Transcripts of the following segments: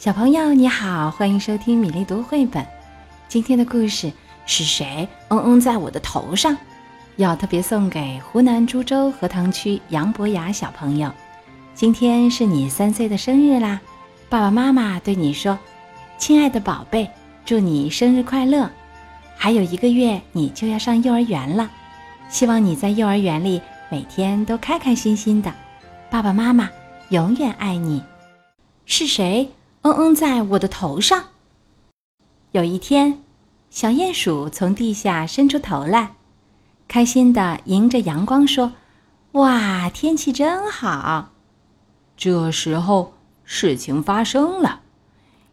小朋友你好，欢迎收听米粒读绘本。今天的故事是谁嗯嗯在我的头上？要特别送给湖南株洲荷塘区杨博雅小朋友。今天是你三岁的生日啦，爸爸妈妈对你说：“亲爱的宝贝，祝你生日快乐！还有一个月你就要上幼儿园了，希望你在幼儿园里每天都开开心心的。爸爸妈妈永远爱你。”是谁？嗯嗯，在我的头上。有一天，小鼹鼠从地下伸出头来，开心地迎着阳光说：“哇，天气真好！”这时候，事情发生了，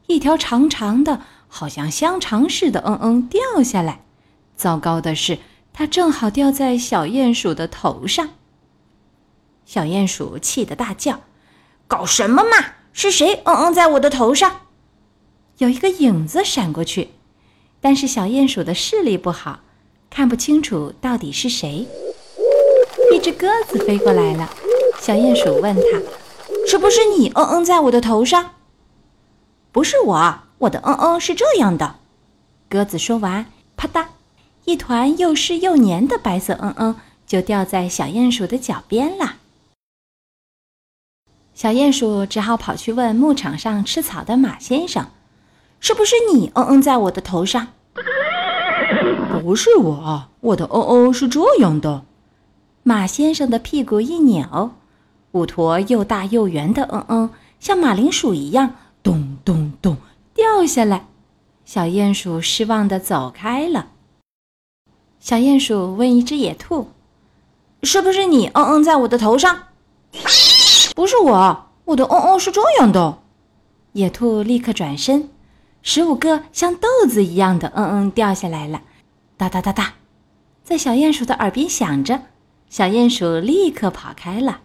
一条长长的、好像香肠似的“嗯嗯”掉下来。糟糕的是，它正好掉在小鼹鼠的头上。小鼹鼠气得大叫：“搞什么嘛！”是谁嗯嗯在我的头上？有一个影子闪过去，但是小鼹鼠的视力不好，看不清楚到底是谁。一只鸽子飞过来了，小鼹鼠问他：“是不是你嗯嗯在我的头上？”“不是我，我的嗯嗯是这样的。”鸽子说完，啪嗒，一团又湿又黏的白色嗯嗯就掉在小鼹鼠的脚边了。小鼹鼠只好跑去问牧场上吃草的马先生：“是不是你嗯嗯在我的头上？”“不是我，我的嗯嗯是这样的。”马先生的屁股一扭，五坨又大又圆的嗯嗯像马铃薯一样咚咚咚掉下来。小鼹鼠失望地走开了。小鼹鼠问一只野兔：“是不是你嗯嗯在我的头上？”不是我，我的嗯嗯是这样的。野兔立刻转身，十五个像豆子一样的嗯嗯掉下来了，哒哒哒哒，在小鼹鼠的耳边响着。小鼹鼠立刻跑开了。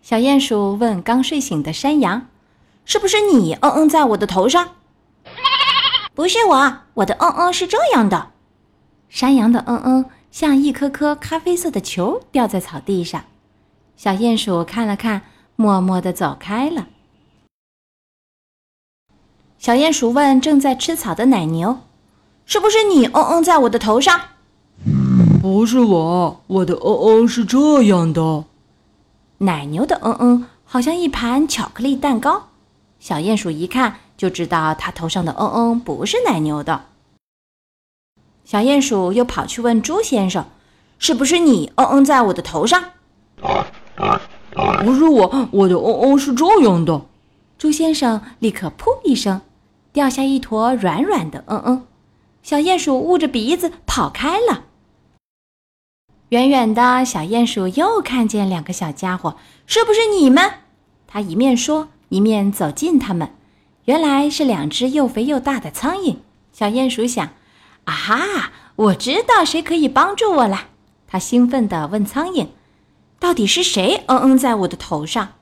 小鼹鼠问刚睡醒的山羊：“是不是你嗯嗯在我的头上？”不是我，我的嗯嗯是这样的。山羊的嗯嗯像一颗颗咖啡色的球掉在草地上。小鼹鼠看了看，默默地走开了。小鼹鼠问正在吃草的奶牛：“是不是你嗯嗯在我的头上？”“不是我，我的嗯嗯是这样的。”奶牛的嗯嗯好像一盘巧克力蛋糕。小鼹鼠一看就知道它头上的嗯嗯不是奶牛的。小鼹鼠又跑去问猪先生：“是不是你嗯嗯在我的头上？” 不是我，我的哦哦是这样的。猪先生立刻噗一声，掉下一坨软软的嗯嗯。小鼹鼠捂着鼻子跑开了。远远的小鼹鼠又看见两个小家伙，是不是你们？他一面说，一面走近他们。原来是两只又肥又大的苍蝇。小鼹鼠想：啊哈，我知道谁可以帮助我了。他兴奋地问苍蝇。到底是谁嗯嗯在我的头上？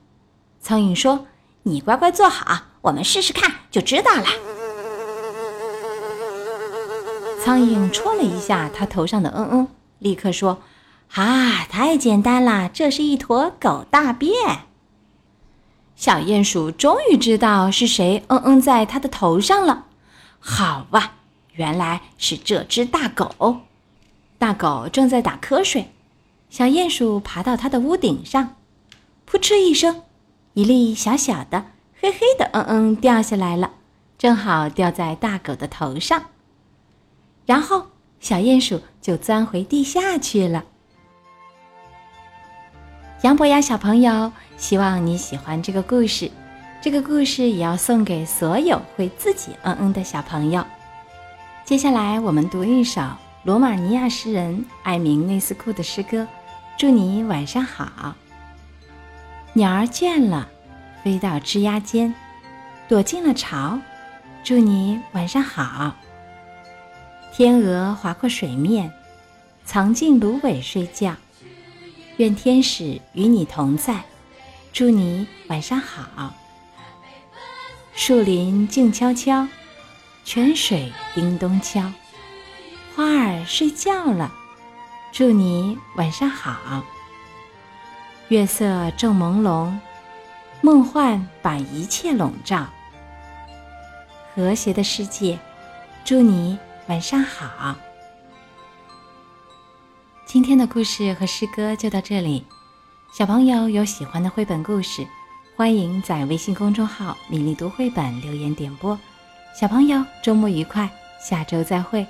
苍蝇说：“你乖乖坐好，我们试试看就知道了。”苍蝇戳了一下他头上的嗯嗯，立刻说：“啊，太简单了，这是一坨狗大便。”小鼹鼠终于知道是谁嗯嗯在它的头上了。好吧，原来是这只大狗。大狗正在打瞌睡。小鼹鼠爬到它的屋顶上，扑哧一声，一粒小小的、黑黑的“嗯嗯”掉下来了，正好掉在大狗的头上。然后小鼹鼠就钻回地下去了。杨博雅小朋友，希望你喜欢这个故事。这个故事也要送给所有会自己“嗯嗯”的小朋友。接下来我们读一首罗马尼亚诗人艾明内斯库的诗歌。祝你晚上好。鸟儿倦了，飞到枝桠间，躲进了巢。祝你晚上好。天鹅划过水面，藏进芦苇睡觉。愿天使与你同在。祝你晚上好。树林静悄悄，泉水叮咚敲，花儿睡觉了。祝你晚上好。月色正朦胧，梦幻把一切笼罩，和谐的世界。祝你晚上好。今天的故事和诗歌就到这里。小朋友有喜欢的绘本故事，欢迎在微信公众号“米粒读绘本”留言点播。小朋友周末愉快，下周再会。